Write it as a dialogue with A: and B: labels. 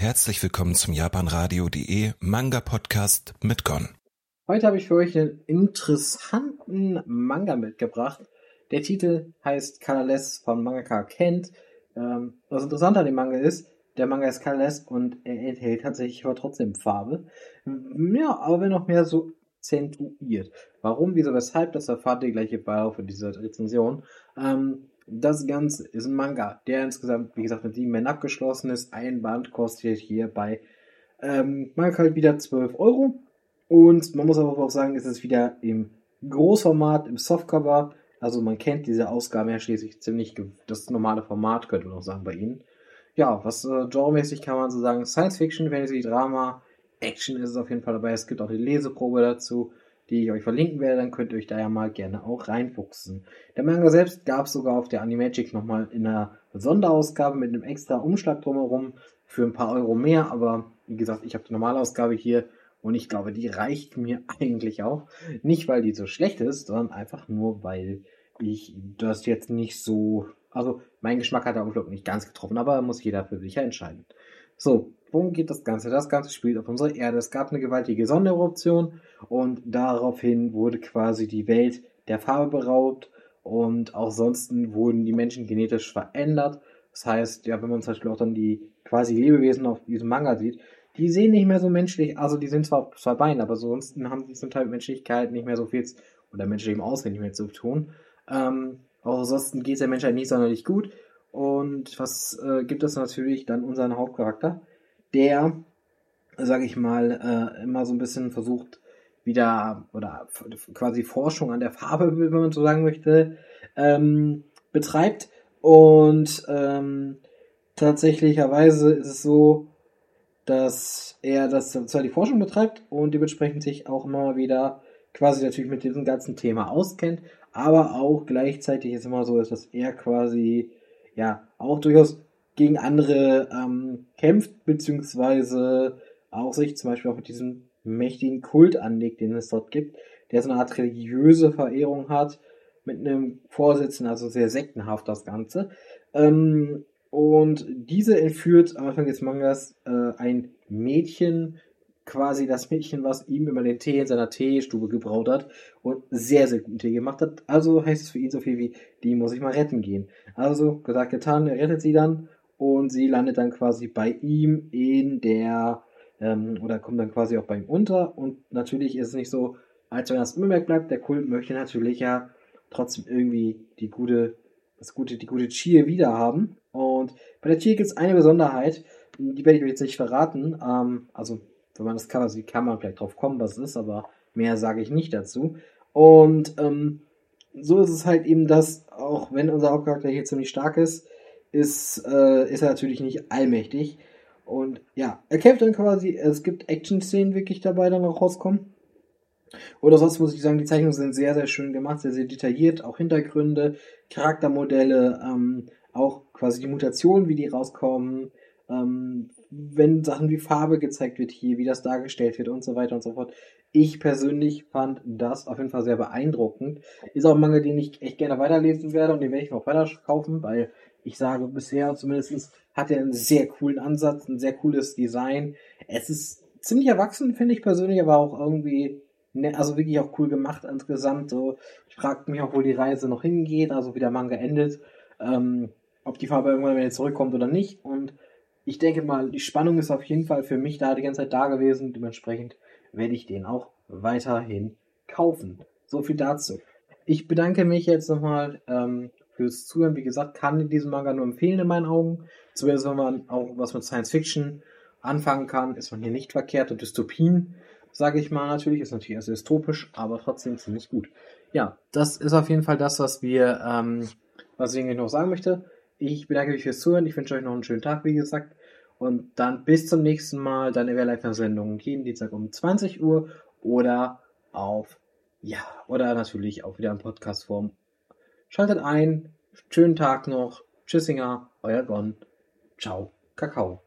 A: Herzlich willkommen zum japanradio.de Manga Podcast mit Gon.
B: Heute habe ich für euch einen interessanten Manga mitgebracht. Der Titel heißt Colorless von Mangaka Kent. Ähm, was interessant an dem Manga ist, der Manga ist colorless und er enthält tatsächlich aber trotzdem Farbe. Ja, aber wenn noch mehr so zentuiert. Warum, wieso, weshalb, das erfahrt ihr gleich im Verlauf dieser Rezension. Ähm, das Ganze ist ein Manga, der insgesamt, wie gesagt, mit sieben Bänden abgeschlossen ist. Ein Band kostet hier bei ähm, Manga halt wieder 12 Euro. Und man muss aber auch sagen, es ist wieder im Großformat, im Softcover. Also man kennt diese Ausgaben ja schließlich ziemlich das normale Format, könnte man auch sagen bei ihnen. Ja, was äh, genremäßig kann man so sagen, Science Fiction, Fantasy, Drama, Action ist es auf jeden Fall dabei. Es gibt auch die Leseprobe dazu die ich euch verlinken werde, dann könnt ihr euch da ja mal gerne auch reinfuchsen. Der Manga selbst gab es sogar auf der Animagic nochmal in einer Sonderausgabe mit einem extra Umschlag drumherum für ein paar Euro mehr, aber wie gesagt, ich habe die Normalausgabe hier und ich glaube, die reicht mir eigentlich auch. Nicht, weil die so schlecht ist, sondern einfach nur, weil ich das jetzt nicht so, also mein Geschmack hat der Umschlag nicht ganz getroffen, aber muss jeder für sich entscheiden. So, worum geht das Ganze? Das Ganze spielt auf unserer Erde. Es gab eine gewaltige Sondereruption und daraufhin wurde quasi die Welt der Farbe beraubt und auch sonst wurden die Menschen genetisch verändert. Das heißt, ja, wenn man zum Beispiel auch dann die quasi Lebewesen auf diesem Manga sieht, die sehen nicht mehr so menschlich, also die sind zwar auf zwei Beinen, aber sonst haben sie zum Teil mit Menschlichkeit nicht mehr so viel oder menschlichem Aussehen nicht mehr zu tun. Ähm, auch ansonsten geht es der Menschheit nicht sonderlich gut. Und was äh, gibt es natürlich dann unseren Hauptcharakter, der, sage ich mal, äh, immer so ein bisschen versucht, wieder oder quasi Forschung an der Farbe, wenn man so sagen möchte, ähm, betreibt. Und ähm, tatsächlicherweise ist es so, dass er das zwar die Forschung betreibt und dementsprechend sich auch immer wieder quasi natürlich mit diesem ganzen Thema auskennt, aber auch gleichzeitig ist immer so, dass er quasi ja auch durchaus gegen andere ähm, kämpft, beziehungsweise auch sich zum Beispiel auch mit diesem mächtigen Kult anlegt, den es dort gibt, der so eine Art religiöse Verehrung hat, mit einem Vorsitzenden, also sehr sektenhaft das Ganze. Ähm, und diese entführt am Anfang des Mangas äh, ein Mädchen, quasi das Mädchen, was ihm immer den Tee in seiner Teestube gebraut hat und sehr, sehr guten Tee gemacht hat. Also heißt es für ihn so viel wie, die muss ich mal retten gehen. Also, gesagt, getan, er rettet sie dann und sie landet dann quasi bei ihm in der, ähm, oder kommt dann quasi auch bei ihm unter. Und natürlich ist es nicht so, als wenn das unbemerkt bleibt, der Kult möchte natürlich ja trotzdem irgendwie die gute, das gute, die gute Chie wieder haben. Und bei der Chie gibt es eine Besonderheit, die werde ich euch jetzt nicht verraten, ähm, also wenn man das Cover sieht, kann man vielleicht drauf kommen, was es ist, aber mehr sage ich nicht dazu. Und ähm, so ist es halt eben, dass auch wenn unser Hauptcharakter hier ziemlich stark ist, ist, äh, ist er natürlich nicht allmächtig. Und ja, er kämpft dann quasi, es gibt Action-Szenen wirklich dabei, dann auch rauskommen. Oder sonst muss ich sagen, die Zeichnungen sind sehr, sehr schön gemacht, sehr, sehr detailliert, auch Hintergründe, Charaktermodelle, ähm, auch quasi die Mutationen, wie die rauskommen, ähm, wenn Sachen wie Farbe gezeigt wird hier, wie das dargestellt wird und so weiter und so fort. Ich persönlich fand das auf jeden Fall sehr beeindruckend. Ist auch ein Mangel, den ich echt gerne weiterlesen werde und den werde ich auch weiter kaufen, weil ich sage, bisher zumindest hat er einen sehr coolen Ansatz, ein sehr cooles Design. Es ist ziemlich erwachsen, finde ich persönlich, aber auch irgendwie, ne, also wirklich auch cool gemacht insgesamt. So, ich frage mich auch, wo die Reise noch hingeht, also wie der Manga endet, ähm, ob die Farbe irgendwann wieder zurückkommt oder nicht. Und ich denke mal, die Spannung ist auf jeden Fall für mich da die ganze Zeit da gewesen. Dementsprechend werde ich den auch weiterhin kaufen. So viel dazu. Ich bedanke mich jetzt nochmal ähm, fürs Zuhören. Wie gesagt, kann diesen Manga nur empfehlen in meinen Augen. Zumindest wenn man auch was mit Science Fiction anfangen kann, ist man hier nicht verkehrt. Und Dystopien, sage ich mal natürlich, ist natürlich erst dystopisch, aber trotzdem ziemlich gut. Ja, das ist auf jeden Fall das, was wir, ähm, was ich eigentlich noch sagen möchte. Ich bedanke mich fürs Zuhören. Ich wünsche euch noch einen schönen Tag, wie gesagt. Und dann bis zum nächsten Mal. Deine Wehrleifer-Sendung jeden Dienstag um 20 Uhr oder auf, ja, oder natürlich auch wieder in Podcastform Schaltet ein. Schönen Tag noch. Tschüssinger, euer Gon. Ciao, Kakao.